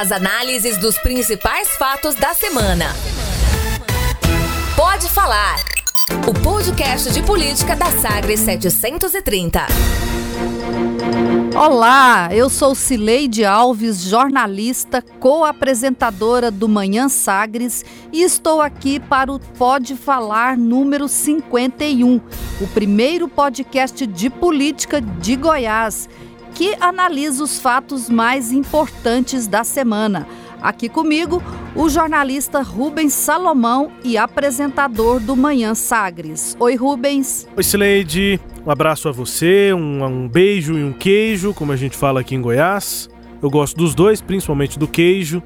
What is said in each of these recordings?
As análises dos principais fatos da semana. Pode falar. O podcast de política da Sagres 730. Olá, eu sou Cileide Alves, jornalista, co-apresentadora do Manhã Sagres e estou aqui para o Pode Falar número 51, o primeiro podcast de política de Goiás, que analisa os fatos mais importantes da semana. Aqui comigo, o jornalista Rubens Salomão e apresentador do Manhã Sagres. Oi, Rubens. Oi, Cileide. Um abraço a você, um, um beijo e um queijo, como a gente fala aqui em Goiás. Eu gosto dos dois, principalmente do queijo.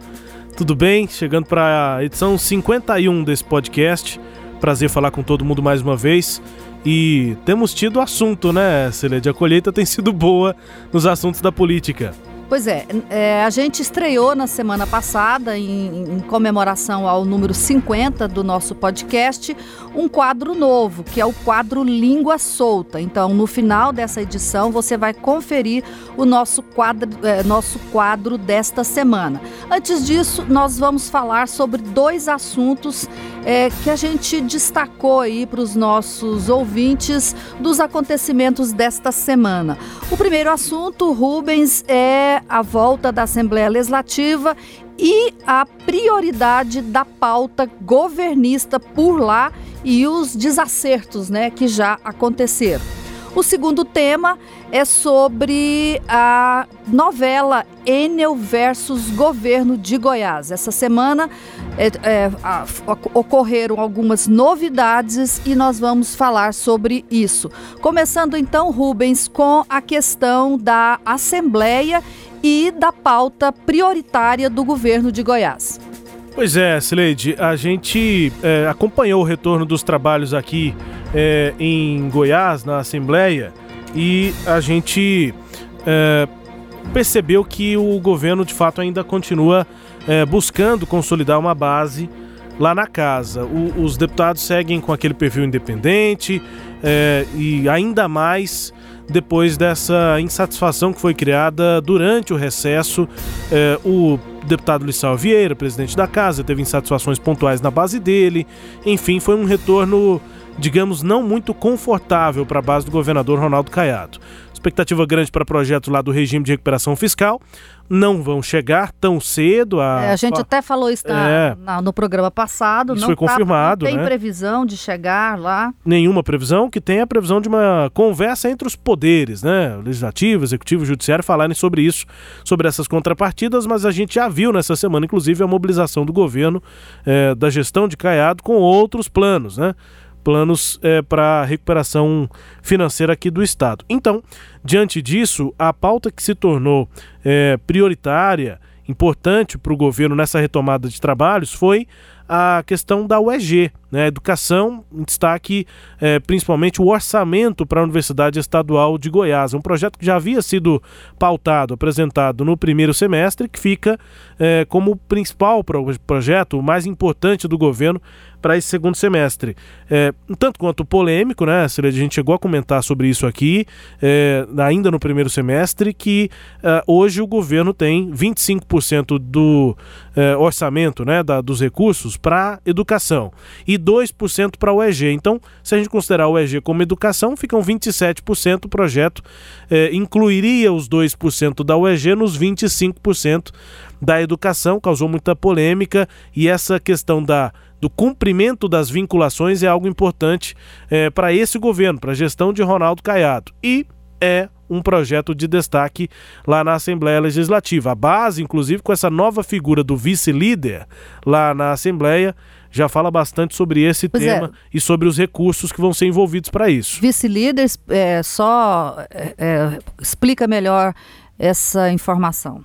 Tudo bem? Chegando para a edição 51 desse podcast. Prazer falar com todo mundo mais uma vez. E temos tido assunto, né, Cileide? A colheita tem sido boa nos assuntos da política. Pois é, é, a gente estreou na semana passada, em, em, comemoração ao número 50 do nosso podcast, um quadro novo, que é o quadro Língua Solta. Então, no final dessa edição, você vai conferir o nosso quadro, é, nosso quadro desta semana. Antes disso, nós vamos falar sobre dois assuntos é, que a gente destacou aí para os nossos ouvintes dos acontecimentos desta semana. O primeiro assunto, Rubens, é a volta da Assembleia Legislativa e a prioridade da pauta governista por lá e os desacertos né, que já aconteceram. O segundo tema é sobre a novela Enel versus Governo de Goiás. Essa semana é, é, a, ocorreram algumas novidades e nós vamos falar sobre isso. Começando então, Rubens, com a questão da Assembleia e da pauta prioritária do governo de Goiás. Pois é, Sileide, a gente é, acompanhou o retorno dos trabalhos aqui é, em Goiás, na Assembleia, e a gente é, percebeu que o governo de fato ainda continua é, buscando consolidar uma base lá na casa. O, os deputados seguem com aquele perfil independente é, e ainda mais depois dessa insatisfação que foi criada durante o recesso. É, o deputado Lissau Vieira, presidente da casa, teve insatisfações pontuais na base dele. Enfim, foi um retorno, digamos, não muito confortável para a base do governador Ronaldo Caiado expectativa grande para projetos lá do regime de recuperação fiscal. Não vão chegar tão cedo. A, é, a gente até falou isso na, é, na, no programa passado. Isso não foi tá, confirmado. Não tem né? previsão de chegar lá. Nenhuma previsão, que tem a previsão de uma conversa entre os poderes, né? Legislativo, executivo, judiciário, falarem sobre isso, sobre essas contrapartidas, mas a gente já viu nessa semana, inclusive, a mobilização do governo, é, da gestão de Caiado com outros planos, né? Planos é, para recuperação financeira aqui do Estado. Então, diante disso, a pauta que se tornou é, prioritária, importante para o governo nessa retomada de trabalhos foi a questão da UEG, né? Educação, em destaque é, principalmente o orçamento para a Universidade Estadual de Goiás. Um projeto que já havia sido pautado, apresentado no primeiro semestre, que fica é, como principal projeto, o mais importante do governo para esse segundo semestre. É, tanto quanto polêmico, né, A gente chegou a comentar sobre isso aqui, é, ainda no primeiro semestre, que é, hoje o governo tem 25% do é, orçamento, né, da, dos recursos para educação e 2% para o EG. Então, se a gente considerar o EG como educação, ficam 27%. O projeto é, incluiria os 2% da UEG nos 25% da educação, causou muita polêmica e essa questão da do cumprimento das vinculações é algo importante é, para esse governo, para a gestão de Ronaldo Caiado. E é um projeto de destaque lá na Assembleia Legislativa. A base, inclusive, com essa nova figura do vice-líder lá na Assembleia, já fala bastante sobre esse pois tema é. e sobre os recursos que vão ser envolvidos para isso. Vice-líder, é, só é, é, explica melhor essa informação.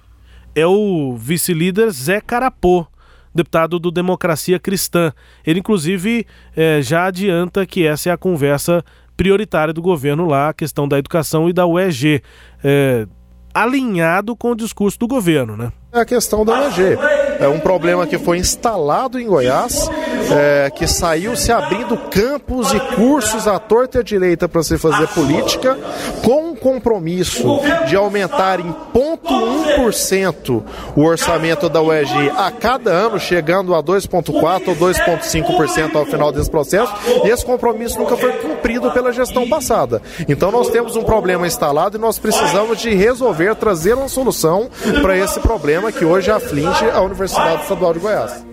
É o vice-líder Zé Carapô deputado do Democracia Cristã. Ele, inclusive, é, já adianta que essa é a conversa prioritária do governo lá, a questão da educação e da UEG. É, alinhado com o discurso do governo, né? É a questão da UEG. É um problema que foi instalado em Goiás é, que saiu se abrindo campos e cursos à torta e à direita para se fazer política, com compromisso de aumentar em 0,1% o orçamento da UEG a cada ano, chegando a 2,4% ou 2,5% ao final desse processo, e esse compromisso nunca foi cumprido pela gestão passada. Então nós temos um problema instalado e nós precisamos de resolver, trazer uma solução para esse problema que hoje aflige a Universidade Estadual de Goiás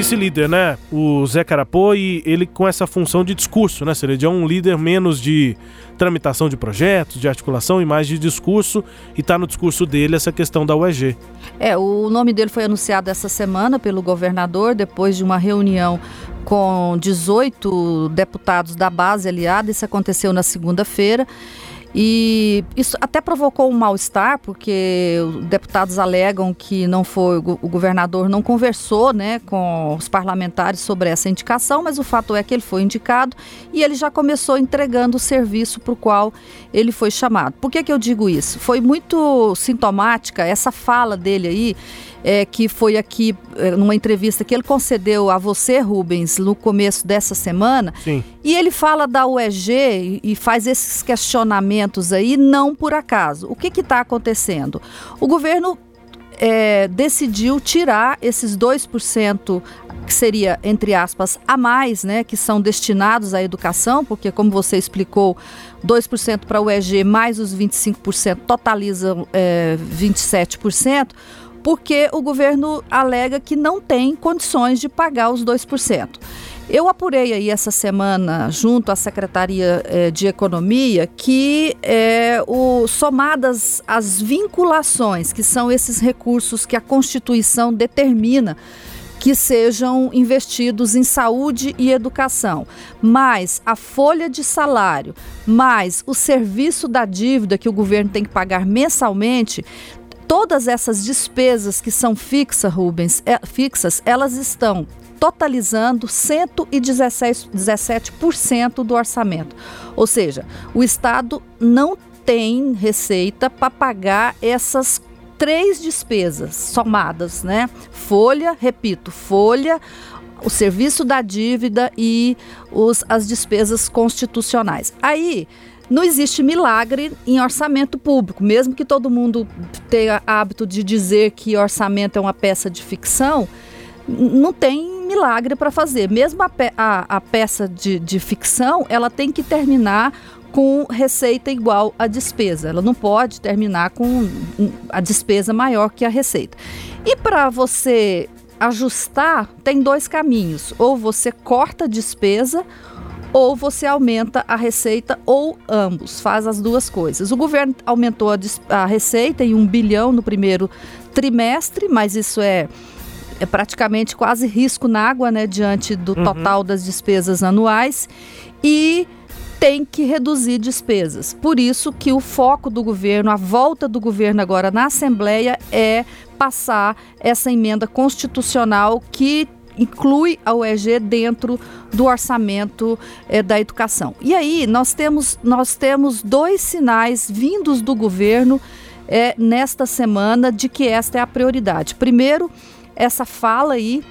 vice-líder, né? O Zé Carapô e ele com essa função de discurso, né? Seria de um líder menos de tramitação de projetos, de articulação e mais de discurso, e está no discurso dele essa questão da UEG. É, o nome dele foi anunciado essa semana pelo governador, depois de uma reunião com 18 deputados da base aliada, isso aconteceu na segunda-feira. E isso até provocou um mal-estar, porque deputados alegam que não foi o governador não conversou né, com os parlamentares sobre essa indicação, mas o fato é que ele foi indicado e ele já começou entregando o serviço para o qual ele foi chamado. Por que, que eu digo isso? Foi muito sintomática essa fala dele aí é, que foi aqui é, numa entrevista que ele concedeu a você, Rubens, no começo dessa semana. Sim. E ele fala da UEG e, faz esses questionamentos aí, não por acaso. O que está acontecendo? O governo é, decidiu tirar esses 2% que seria, entre aspas, a mais, né, que são destinados à educação, porque, como você explicou, 2% para o EG mais os 25% totalizam é, 27% porque o governo alega que não tem condições de pagar os 2%. Eu apurei aí essa semana, junto à Secretaria eh, de Economia, que eh, o, somadas as vinculações, que são esses recursos que a Constituição determina que sejam investidos em saúde e educação, mais a folha de salário, mais o serviço da dívida que o governo tem que pagar mensalmente, todas essas despesas que são fixas, Rubens, é, fixas, elas estão totalizando 117% do orçamento. Ou seja, o Estado não tem receita para pagar essas três despesas somadas, né? Folha, repito, folha, o serviço da dívida e os, as despesas constitucionais. Aí não existe milagre em orçamento público, mesmo que todo mundo tenha hábito de dizer que orçamento é uma peça de ficção, não tem milagre para fazer. Mesmo a, pe a, a peça de, de ficção, ela tem que terminar com receita igual à despesa. Ela não pode terminar com a despesa maior que a receita. E para você ajustar, tem dois caminhos: ou você corta a despesa ou você aumenta a receita ou ambos, faz as duas coisas. O governo aumentou a, a receita em um bilhão no primeiro trimestre, mas isso é, é praticamente quase risco na água, né, diante do uhum. total das despesas anuais e tem que reduzir despesas. Por isso que o foco do governo, a volta do governo agora na Assembleia é passar essa emenda constitucional que inclui a UEG dentro do orçamento é, da educação. E aí nós temos, nós temos dois sinais vindos do governo é, nesta semana de que esta é a prioridade. Primeiro, essa fala aí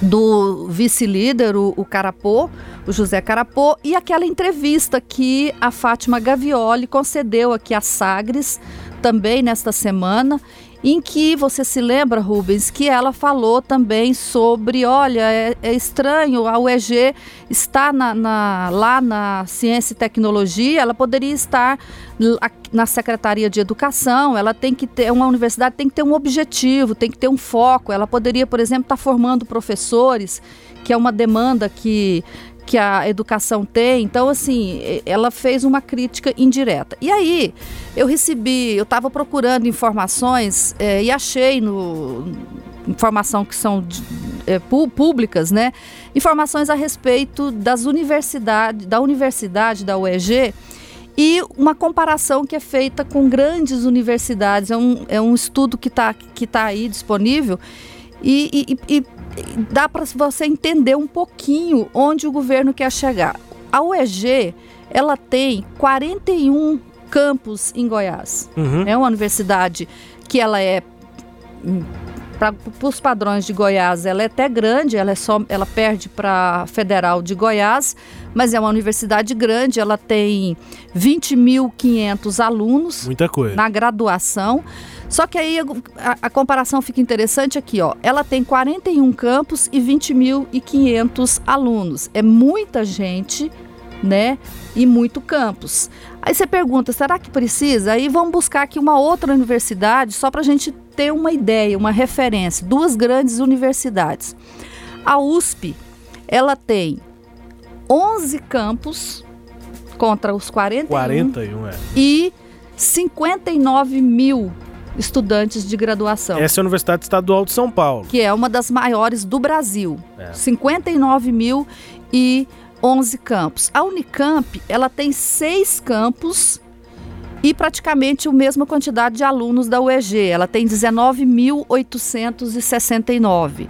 do vice-líder, o, o Carapô, o José Carapô, e aquela entrevista que a Fátima Gavioli concedeu aqui a Sagres também nesta semana em que você se lembra, Rubens, que ela falou também sobre, olha, é, é estranho, a UEG está na, na, lá na Ciência e Tecnologia, ela poderia estar na Secretaria de Educação, ela tem que ter, uma universidade tem que ter um objetivo, tem que ter um foco, ela poderia, por exemplo, estar formando professores, que é uma demanda que que a educação tem. Então, assim, ela fez uma crítica indireta. E aí, eu recebi, eu estava procurando informações é, e achei no informação que são é, públicas, né? Informações a respeito das universidades, da universidade da UEG e uma comparação que é feita com grandes universidades. É um, é um estudo que está que tá aí disponível e, e, e dá para você entender um pouquinho onde o governo quer chegar. A UEG, ela tem 41 campos em Goiás. Uhum. É uma universidade que ela é para os padrões de Goiás, ela é até grande, ela, é só, ela perde para a Federal de Goiás, mas é uma universidade grande, ela tem 20.500 alunos Muita coisa. na graduação. Só que aí a, a, comparação fica interessante aqui, ó. Ela tem 41 campos e 20.500 alunos. É muita gente, né? E muito campus. Aí você pergunta, será que precisa? Aí vamos buscar aqui uma outra universidade só para a gente ter uma ideia, uma referência. Duas grandes universidades. A USP, ela tem 11 campos contra os 41. 41, é. E 59 mil estudantes de graduação. Essa é a Universidade Estadual de São Paulo. Que é uma das maiores do Brasil. É. 59 mil e 11 campos. A Unicamp, ela tem seis campos e praticamente a mesma quantidade de alunos da UEG. Ela tem 19.869.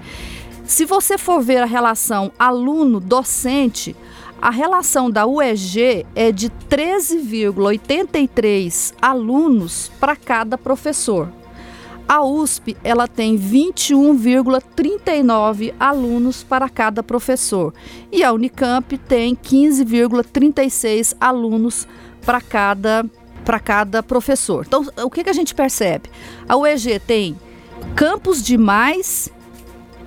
Se você for ver a relação aluno-docente, a relação da UEG é de 13,83 alunos para cada professor. A USP ela tem 21,39 alunos para cada professor e a Unicamp tem 15,36 alunos para cada para cada professor. Então, o que, que a gente percebe? A UEG tem campos de mais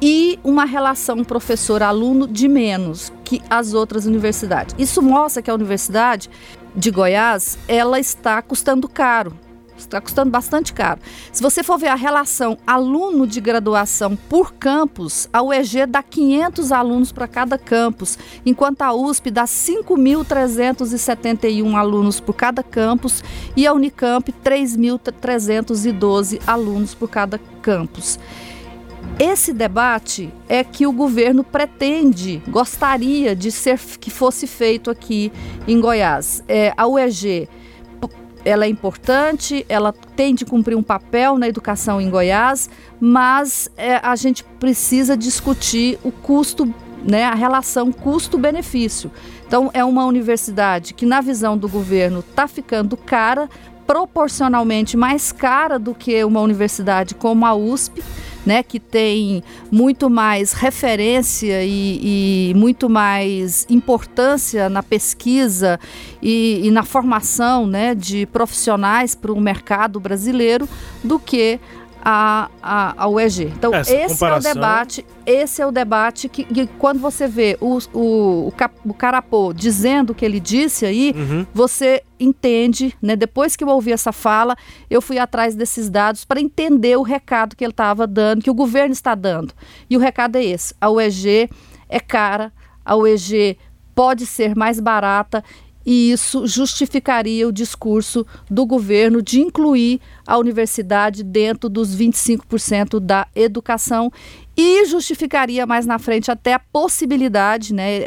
e uma relação professor-aluno de menos que as outras universidades. Isso mostra que a Universidade de Goiás ela está custando caro. Está custando bastante caro. Se você for ver a relação aluno de graduação por campus, a UEG dá 500 alunos para cada campus, enquanto a USP dá 5.371 alunos por cada campus e a Unicamp 3.312 alunos por cada campus. Esse debate é que o governo pretende, gostaria de ser que fosse feito aqui em Goiás. É, a UEG ela é importante, ela tem de cumprir um papel na educação em Goiás, mas é, a gente precisa discutir o custo, né, a relação custo-benefício. Então, é uma universidade que, na visão do governo, está ficando cara, proporcionalmente mais cara do que uma universidade como a USP né, que tem muito mais referência e, e muito mais importância na pesquisa e, e na formação né, de profissionais para o mercado brasileiro do que a, a, a UEG. Então, Essa esse comparação... é o debate, esse é o debate que, que quando você vê o, o, o, Cap, o, Carapô dizendo o que ele disse aí, uhum. você entende, né? Depois que eu ouvi essa fala, eu fui atrás desses dados para entender o recado que ele estava dando, que o governo está dando. E o recado é esse: a UEG é cara, a UEG pode ser mais barata e isso justificaria o discurso do governo de incluir a universidade dentro dos 25% da educação e justificaria mais na frente até a possibilidade, né?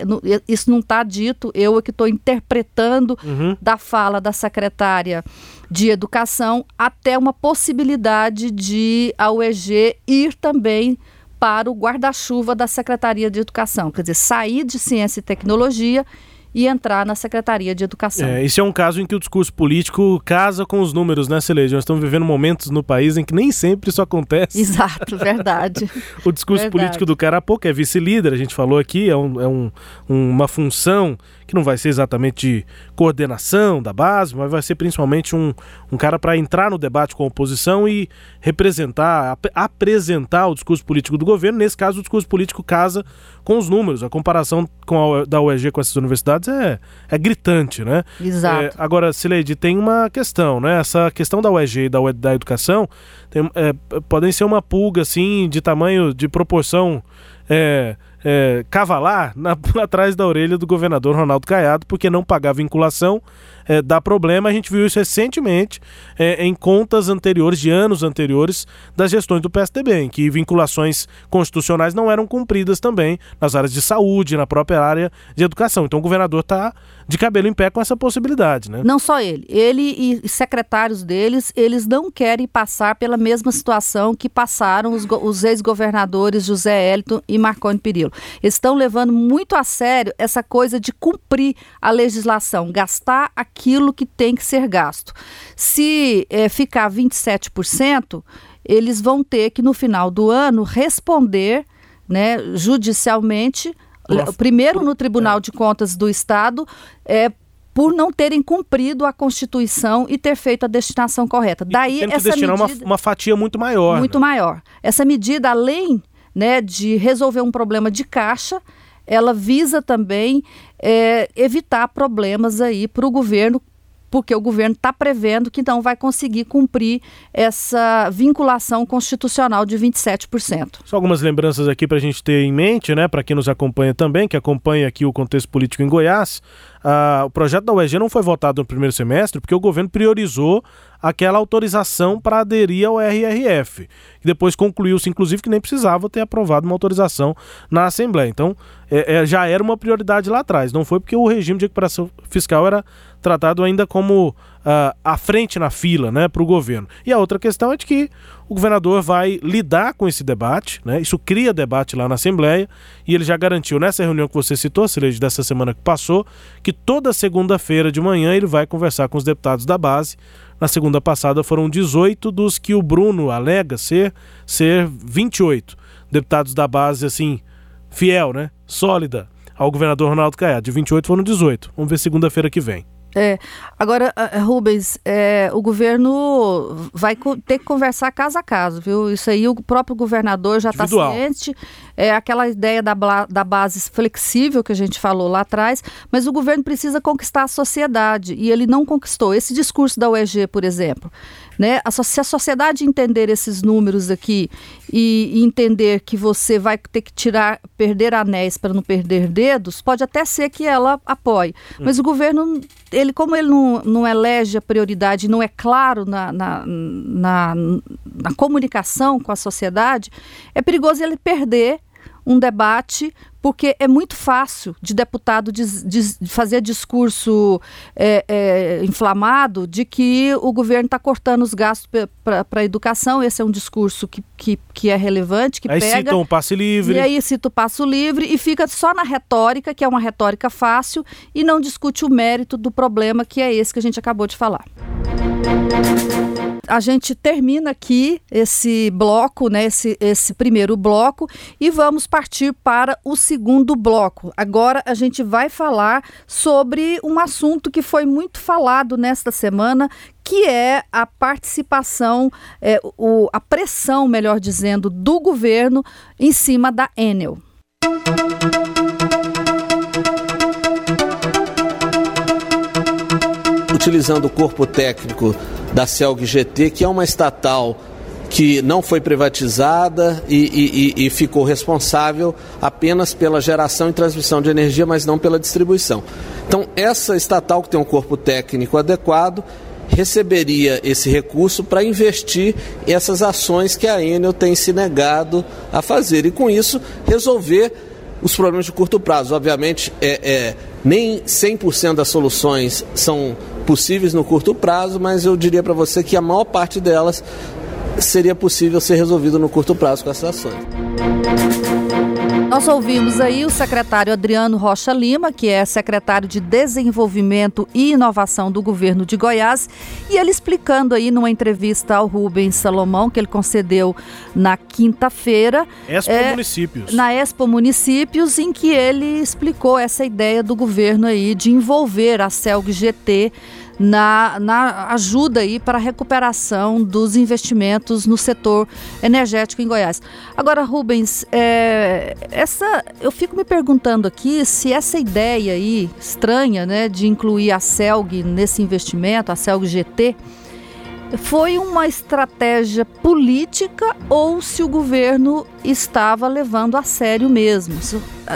Isso não está dito, eu é que estou interpretando uhum. da fala da secretária de Educação, até uma possibilidade de a UEG ir também para o guarda-chuva da Secretaria de Educação, quer dizer, sair de ciência e tecnologia e entrar na Secretaria de Educação. É, esse é um caso em que o discurso político casa com os números, né, Celeste? Nós estamos vivendo momentos no país em que nem sempre isso acontece. Exato, verdade. o discurso verdade. político do Carapô, que é vice-líder, a gente falou aqui, é, um, é um, uma função que não vai ser exatamente de coordenação da base, mas vai ser principalmente um, um cara para entrar no debate com a oposição e representar, ap apresentar o discurso político do governo. Nesse caso, o discurso político casa com os números. A comparação com a, da UEG com essas universidades é, é gritante, né? Exato. É, agora, Sileide, tem uma questão, né? Essa questão da UEG e da, da educação tem, é, podem ser uma pulga, assim, de tamanho, de proporção... É, é, cavalar na, atrás da orelha do governador Ronaldo Caiado, porque não pagar vinculação é, dá problema. A gente viu isso recentemente é, em contas anteriores, de anos anteriores, das gestões do PSDB, em que vinculações constitucionais não eram cumpridas também nas áreas de saúde, na própria área de educação. Então o governador está de cabelo em pé com essa possibilidade, né? Não só ele, ele e secretários deles, eles não querem passar pela mesma situação que passaram os, os ex-governadores José Elton e Marconi Perillo. Eles estão levando muito a sério essa coisa de cumprir a legislação, gastar aquilo que tem que ser gasto. Se é, ficar 27%, eles vão ter que, no final do ano, responder né, judicialmente, primeiro no Tribunal de Contas do Estado, é, por não terem cumprido a Constituição e ter feito a destinação correta. Daí tem que essa destinar medida, uma, uma fatia muito maior. Muito né? maior. Essa medida, além né, de resolver um problema de caixa, ela visa também é, evitar problemas aí para o governo porque o governo está prevendo que não vai conseguir cumprir essa vinculação constitucional de 27%. Só algumas lembranças aqui para a gente ter em mente, né, para quem nos acompanha também, que acompanha aqui o contexto político em Goiás. Ah, o projeto da UEG não foi votado no primeiro semestre porque o governo priorizou aquela autorização para aderir ao RRF. E depois concluiu-se, inclusive, que nem precisava ter aprovado uma autorização na Assembleia. Então, é, é, já era uma prioridade lá atrás. Não foi porque o regime de recuperação fiscal era tratado ainda como uh, à frente na fila né, para o governo. E a outra questão é de que o governador vai lidar com esse debate, né? Isso cria debate lá na Assembleia e ele já garantiu nessa reunião que você citou, Cileide, dessa semana que passou, que toda segunda-feira de manhã ele vai conversar com os deputados da base na segunda passada foram 18 dos que o Bruno alega ser, ser 28 deputados da base, assim, fiel, né? Sólida ao governador Ronaldo Caiado. De 28 foram 18. Vamos ver segunda-feira que vem. É, agora, Rubens, é, o governo vai ter que conversar caso a caso, viu? Isso aí o próprio governador já está ciente. É aquela ideia da, da base flexível que a gente falou lá atrás, mas o governo precisa conquistar a sociedade e ele não conquistou. Esse discurso da UEG, por exemplo, né? Se a sociedade entender esses números aqui e, entender que você vai ter que tirar, perder anéis para não perder dedos, pode até ser que ela apoie. Hum. Mas o governo, ele como ele não, não elege a prioridade, não é claro na, na, na, na comunicação com a sociedade, é perigoso ele perder um debate, porque é muito fácil de deputado de, de fazer discurso é, é, inflamado de que o governo está cortando os gastos para a educação. Esse é um discurso que, que, que é relevante, que aí pega. Aí cita o passe livre. E aí cita o passo livre e fica só na retórica, que é uma retórica fácil, e não discute o mérito do problema, que é esse que a gente acabou de falar a gente termina aqui esse bloco, né, esse, esse primeiro bloco, e vamos partir para o segundo bloco. Agora a gente vai falar sobre um assunto que foi muito falado nesta semana, que é a participação, é, o, a pressão, melhor dizendo, do governo em cima da Enel. Utilizando o corpo técnico da Celg GT, que é uma estatal que não foi privatizada e, e, e, ficou responsável apenas pela geração e transmissão de energia, mas não pela distribuição. Então, essa estatal que tem um corpo técnico adequado receberia esse recurso para investir essas ações que a Enel tem se negado a fazer e, com isso, resolver os problemas de curto prazo. Obviamente, é, é nem 100% das soluções são possíveis no curto prazo, mas eu diria para você que a maior parte delas seria possível ser resolvido no curto prazo com essas ações. Nós ouvimos aí o secretário Adriano Rocha Lima, que é secretário de Desenvolvimento e Inovação do governo de Goiás, e ele explicando aí numa entrevista ao Rubens Salomão, que ele concedeu na quinta-feira. Expo é, Municípios. Na Expo Municípios, em que ele explicou essa ideia do governo aí de envolver a CELG GT na, na ajuda aí para a recuperação dos investimentos no setor energético em Goiás. Agora, Rubens, é, essa, eu fico me perguntando aqui se essa ideia aí estranha, né, de incluir a Celg nesse investimento, a Celg GT, foi uma estratégia política ou se o governo estava levando a sério mesmo.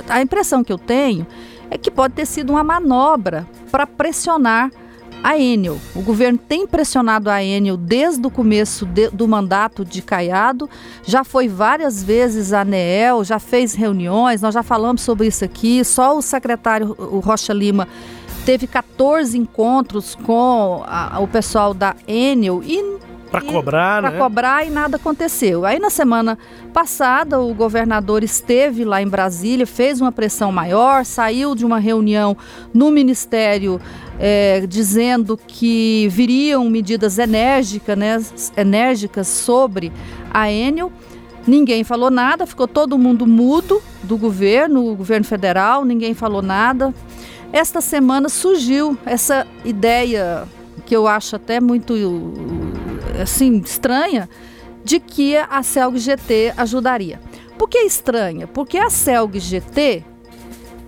A impressão que eu tenho é que pode ter sido uma manobra para pressionar a Enel. O governo tem pressionado a Enel desde o começo de, do mandato de Caiado, já foi várias vezes a ANEEL, já fez reuniões, nós já falamos sobre isso aqui, só o secretário o Rocha Lima teve 14 encontros com a, o pessoal da Enel e para cobrar, Para né? cobrar e nada aconteceu. Aí na semana passada o governador esteve lá em Brasília, fez uma pressão maior, saiu de uma reunião no Ministério é, dizendo que viriam medidas enérgicas, né, enérgicas sobre a Enel. Ninguém falou nada, ficou todo mundo mudo do governo, o governo federal, ninguém falou nada. Esta semana surgiu essa ideia que eu acho até muito assim estranha de que a Celg GT ajudaria. Por que estranha? Porque a Celg GT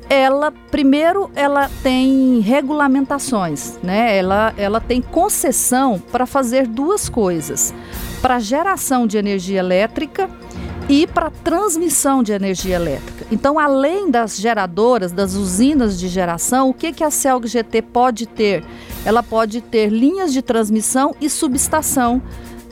ela primeiro ela tem regulamentações, né? Ela, ela tem concessão para fazer duas coisas: para geração de energia elétrica e para transmissão de energia elétrica. Então, além das geradoras, das usinas de geração, o que, que a Celg GT pode ter? Ela pode ter linhas de transmissão e subestação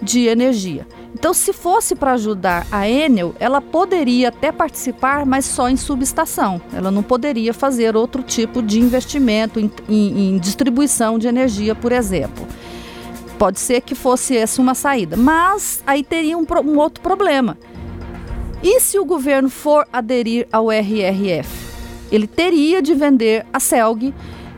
de energia. Então, se fosse para ajudar a Enel, ela poderia até participar, mas só em subestação. Ela não poderia fazer outro tipo de investimento em, em, em distribuição de energia, por exemplo. Pode ser que fosse essa uma saída, mas aí teria um, um outro problema. E se o governo for aderir ao RRF? Ele teria de vender a CELG.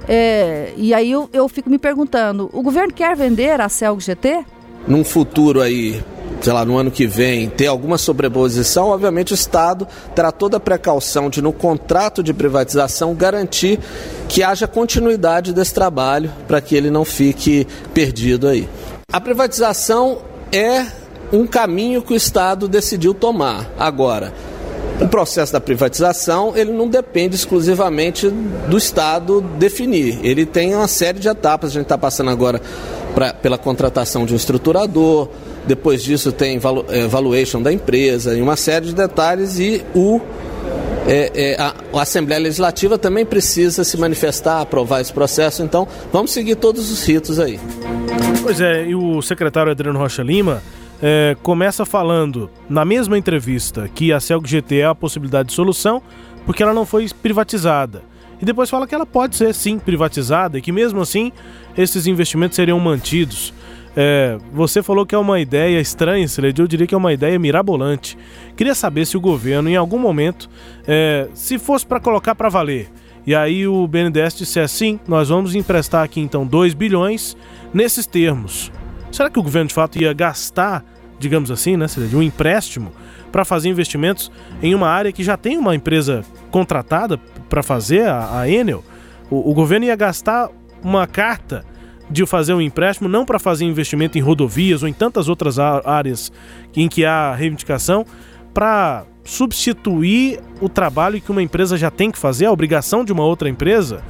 É, e aí eu, eu fico me perguntando: o governo quer vender a CELG GT? Num futuro aí sei lá, no ano que vem, ter alguma sobreposição, obviamente o Estado terá toda a precaução de, no contrato de privatização, garantir que haja continuidade desse trabalho para que ele não fique perdido aí. A privatização é um caminho que o Estado decidiu tomar. Agora, o processo da privatização ele não depende exclusivamente do Estado definir. Ele tem uma série de etapas. A gente está passando agora pra, pela contratação de um estruturador, depois disso tem eh, valuation da empresa e uma série de detalhes e o é, é, a, a, Assembleia Legislativa também precisa se manifestar, aprovar esse processo, então vamos seguir todos os ritos aí. Pois é, e o secretário Adriano Rocha Lima é, começa falando na mesma entrevista que a Celg GT é a possibilidade de solução porque ela não foi privatizada. E depois fala que ela pode ser sim privatizada e que mesmo assim esses investimentos seriam mantidos. É, você falou que é uma ideia estranha, Celede, eu diria que é uma ideia mirabolante. Queria saber se o governo, em algum momento, é, se fosse para colocar para valer, e aí o BNDES disse assim: nós vamos emprestar aqui então 2 bilhões nesses termos. Será que o governo de fato ia gastar, digamos assim, né, Celede, um empréstimo para fazer investimentos em uma área que já tem uma empresa contratada para fazer, a, a Enel? O, o governo ia gastar uma carta de fazer um empréstimo, não para fazer investimento em rodovias ou em tantas outras áreas em que há reivindicação, para substituir o trabalho que uma empresa já tem que fazer, a obrigação de uma outra empresa,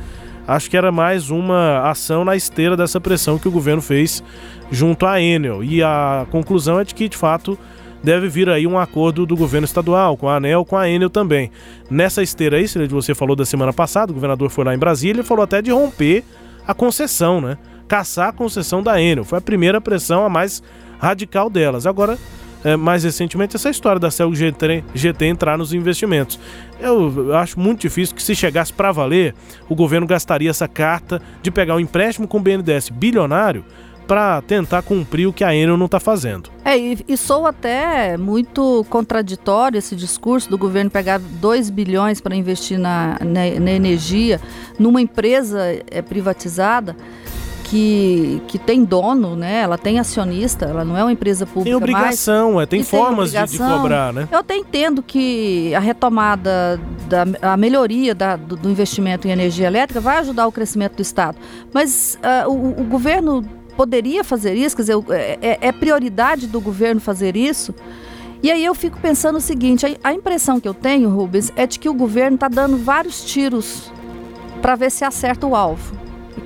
acho que era mais uma ação na esteira dessa pressão que o governo fez junto à Enel. E a conclusão é de que, de fato, deve vir aí um acordo do governo estadual, com a ANEL, com a Enel também. Nessa esteira aí, você falou da semana passada, o governador foi lá em Brasília e falou até de romper a concessão, né? caçar a concessão da Enel. Foi a primeira pressão, a mais radical delas. Agora, é, mais recentemente, essa história da Celg GT, GT entrar nos investimentos. Eu, eu acho muito difícil que, se chegasse para valer, o governo gastaria essa carta de pegar um empréstimo com o BNDES bilionário para tentar cumprir o que a Enel não está fazendo. É, e, e sou até muito contraditório esse discurso do governo pegar 2 bilhões para investir na, na, na, energia numa empresa é, privatizada que, que tem dono, né? Ela tem acionista, ela não é uma empresa pública. Tem obrigação, mais, é, tem formas tem de, de, cobrar, né? Eu até entendo que a retomada, da, a melhoria da, do, do, investimento em energia elétrica vai ajudar o crescimento do Estado. Mas uh, o, o, governo poderia fazer isso, quer dizer, é, é, é, prioridade do governo fazer isso. E aí eu fico pensando o seguinte: a, a impressão que eu tenho, Rubens, é de que o governo está dando vários tiros para ver se acerta o alvo.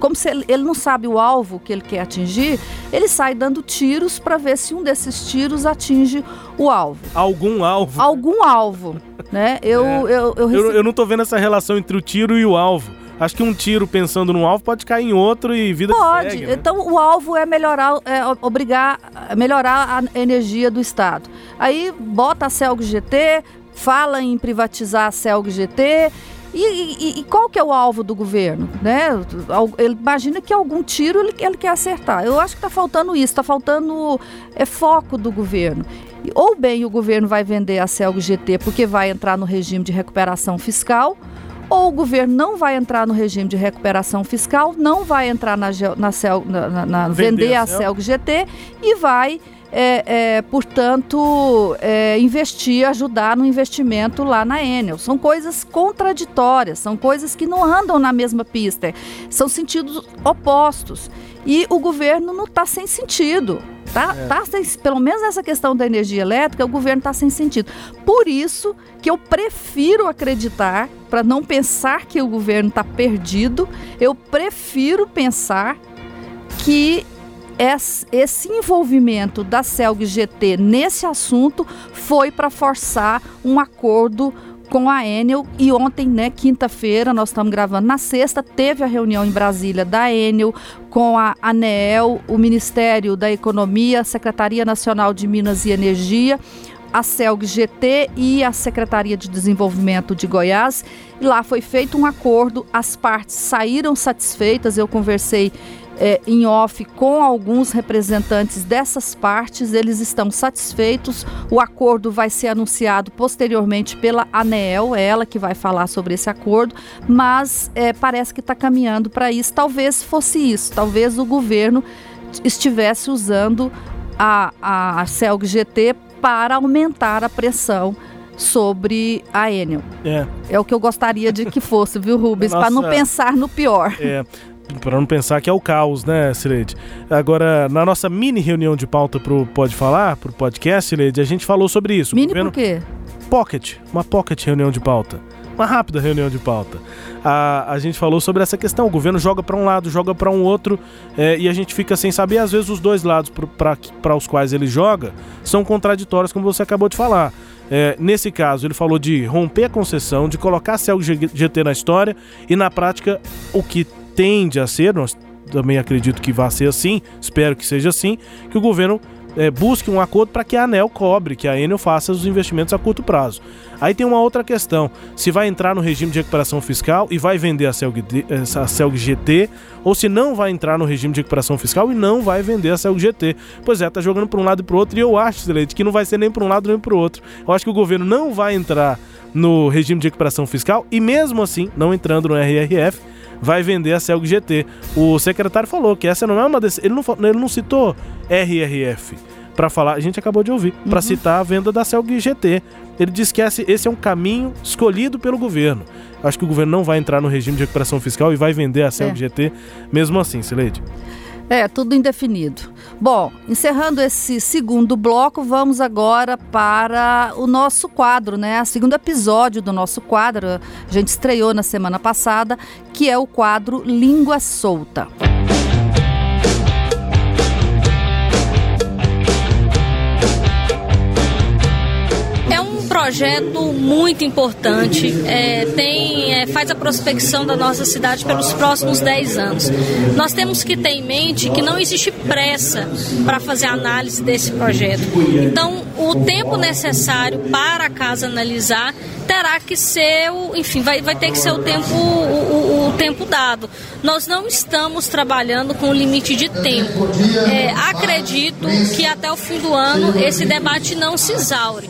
Como se ele, ele não sabe o alvo que ele quer atingir, ele sai dando tiros para ver se um desses tiros atinge o alvo. Algum alvo. Algum alvo, né? Eu, é. eu, eu, eu, eu não tô vendo essa relação entre o tiro e o alvo. Acho que um tiro pensando no alvo pode cair em outro e vida pode. Segue, né? Então o alvo é melhorar, é obrigar, melhorar a energia do Estado. Aí bota a Celg GT, fala em privatizar a Celg GT e, e, e, qual que é o alvo do governo? Né? Ele imagina que algum tiro ele, ele quer acertar. Eu acho que está faltando isso, está faltando é, foco do governo. Ou bem o governo vai vender a Celg GT porque vai entrar no regime de recuperação fiscal, ou o governo não vai entrar no regime de recuperação fiscal, não vai entrar na, na, na, na vender, vender a Celg GT e vai é, é, portanto, é, investir, ajudar no investimento lá na Enel. São coisas contraditórias, são coisas que não andam na mesma pista, são sentidos opostos. E o governo não está sem sentido. Tá, é. tá sem, pelo menos nessa questão da energia elétrica, o governo está sem sentido. Por isso que eu prefiro acreditar, para não pensar que o governo está perdido, eu prefiro pensar que esse envolvimento da CELG GT nesse assunto foi para forçar um acordo com a Enel e ontem, né, quinta-feira, nós estamos gravando na sexta, teve a reunião em Brasília da Enel com a ANEEL, o Ministério da Economia, a Secretaria Nacional de Minas e Energia, a CELG GT e a Secretaria de Desenvolvimento de Goiás. E lá foi feito um acordo, as partes saíram satisfeitas. Eu conversei é, em off com alguns representantes dessas partes, eles estão satisfeitos. O acordo vai ser anunciado posteriormente pela ANEEL, é ela que vai falar sobre esse acordo, mas é, parece que está caminhando para isso. Talvez fosse isso, talvez o governo estivesse usando a, a, CELG GT para aumentar a pressão sobre a Enel. É. é o que eu gostaria de que fosse, viu, Rubens? Para não pensar no pior. É para não pensar que é o caos, né, Sileide? Agora, na nossa mini reunião de pauta pro Pode Falar, pro podcast, Sileide, a gente falou sobre isso. Mini governo... por quê? Pocket, uma pocket reunião de pauta. Uma rápida reunião de pauta. A, a gente falou sobre essa questão. O governo joga para um lado, joga para um outro, é, e a gente fica sem saber. Às vezes, os dois lados para os quais ele joga são contraditórios, como você acabou de falar. É, nesse caso, ele falou de romper a concessão, de colocar a Celg GT na história, e na prática, o que tende a ser, nós também acredito que vai ser assim, espero que seja assim, que o governo é, busque um acordo para que a ANEL cobre, que a Enel faça os investimentos a curto prazo. Aí tem uma outra questão: se vai entrar no regime de recuperação fiscal e vai vender a Celg, a Celg GT, ou se não vai entrar no regime de recuperação fiscal e não vai vender a Celg GT. Pois é, tá jogando para um lado e para o outro, e eu acho, Celeste, que não vai ser nem para um lado nem para o outro. Eu acho que o governo não vai entrar no regime de recuperação fiscal e, mesmo assim, não entrando no RRF, vai vender a Celg GT. O secretário falou que essa não é uma decisão. Ele não, ele não citou RRF para falar, a gente acabou de ouvir, uhum. para citar a venda da Celg GT. Ele disse que esse, esse é um caminho escolhido pelo governo. Acho que o governo não vai entrar no regime de recuperação fiscal e vai vender a Celg é. GT mesmo assim, Sileide. É, tudo indefinido. Bom, encerrando esse segundo bloco, vamos agora para o nosso quadro, né? O segundo episódio do nosso quadro, a gente estreou na semana passada, que é o quadro Língua Solta. Projeto muito importante, é, tem, é, faz a prospecção da nossa cidade pelos próximos 10 anos. Nós temos que ter em mente que não existe pressa para fazer análise desse projeto. Então, o tempo necessário para a casa analisar terá que ser o, enfim, vai, vai ter que ser o tempo, o, o, o tempo dado. Nós não estamos trabalhando com limite de tempo. É, acredito que até o fim do ano esse debate não se exaure.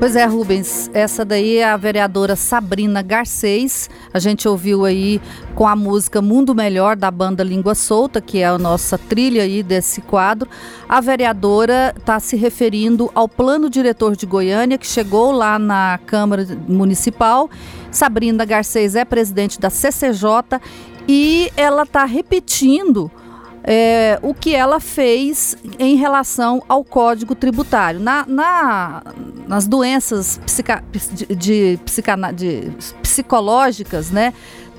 Pois é, Rubens, essa daí é a vereadora Sabrina Garcês. A gente ouviu aí com a música Mundo Melhor da banda Língua Solta, que é a nossa trilha aí desse quadro. A vereadora está se referindo ao plano diretor de Goiânia, que chegou lá na Câmara Municipal. Sabrina Garcês é presidente da CCJ e ela está repetindo é, o que ela fez em relação ao Código Tributário. Na, na nas doenças psica, de, de, de psicológicas, né,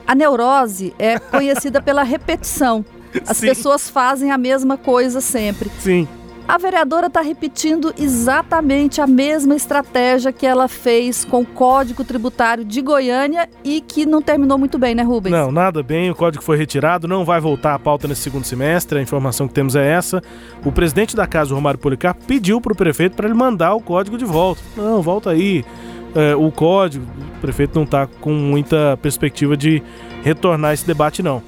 a neurose é conhecida pela repetição. As Sim. pessoas fazem a mesma coisa sempre. Sim. A vereadora está repetindo exatamente a mesma estratégia que ela fez com o Código Tributário de Goiânia e que não terminou muito bem, né, Rubens? Não, nada bem. O código foi retirado, não vai voltar à pauta nesse segundo semestre. A informação que temos é essa. O presidente da casa, Romário Policarpo, pediu para o prefeito para ele mandar o código de volta. Não, volta aí. É, o código, o prefeito não está com muita perspectiva de retornar esse debate, não.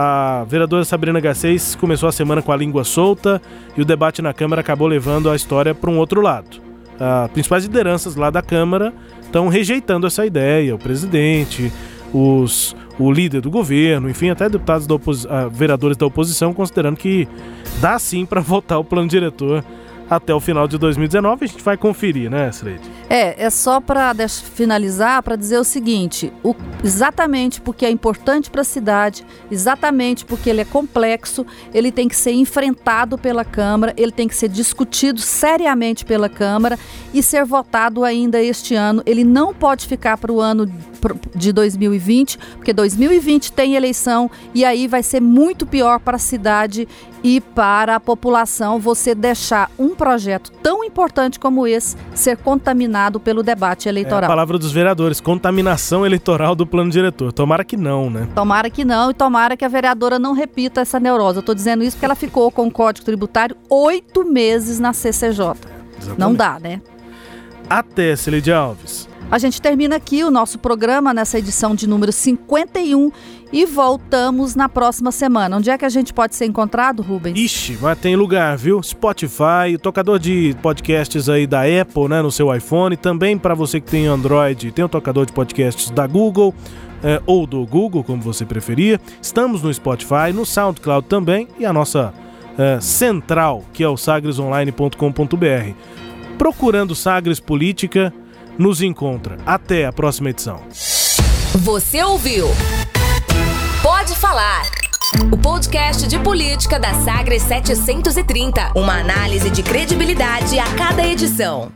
A vereadora Sabrina Garcês começou a semana com a língua solta e o debate na Câmara acabou levando a história para um outro lado. As principais lideranças lá da Câmara estão rejeitando essa ideia. O presidente, os, o líder do governo, enfim, até deputados da vereadores da oposição, considerando que dá sim para votar o plano diretor até o final de 2019. A gente vai conferir, né, Slade? É, é só para finalizar, para dizer o seguinte: o, exatamente porque é importante para a cidade, exatamente porque ele é complexo, ele tem que ser enfrentado pela Câmara, ele tem que ser discutido seriamente pela Câmara e ser votado ainda este ano. Ele não pode ficar para o ano de 2020, porque 2020 tem eleição e aí vai ser muito pior para a cidade e para a população você deixar um projeto tão importante como esse ser contaminado pelo debate eleitoral. É a palavra dos vereadores, contaminação eleitoral do plano diretor. Tomara que não, né? Tomara que não e tomara que a vereadora não repita essa neurose. Eu estou dizendo isso porque ela ficou com o Código Tributário oito meses na CCJ. Exatamente. Não dá, né? Até, Celide Alves. A gente termina aqui o nosso programa nessa edição de número 51 e voltamos na próxima semana. Onde é que a gente pode ser encontrado, Rubens? Ixi, mas tem lugar, viu? Spotify, o tocador de podcasts aí da Apple, né, no seu iPhone. Também para você que tem Android, tem o tocador de podcasts da Google. É, ou do Google, como você preferir. Estamos no Spotify, no SoundCloud também e a nossa é, central, que é o sagresonline.com.br. Procurando Sagres Política, nos encontra. Até a próxima edição. Você ouviu? Pode falar. O podcast de política da Sagres 730. Uma análise de credibilidade a cada edição.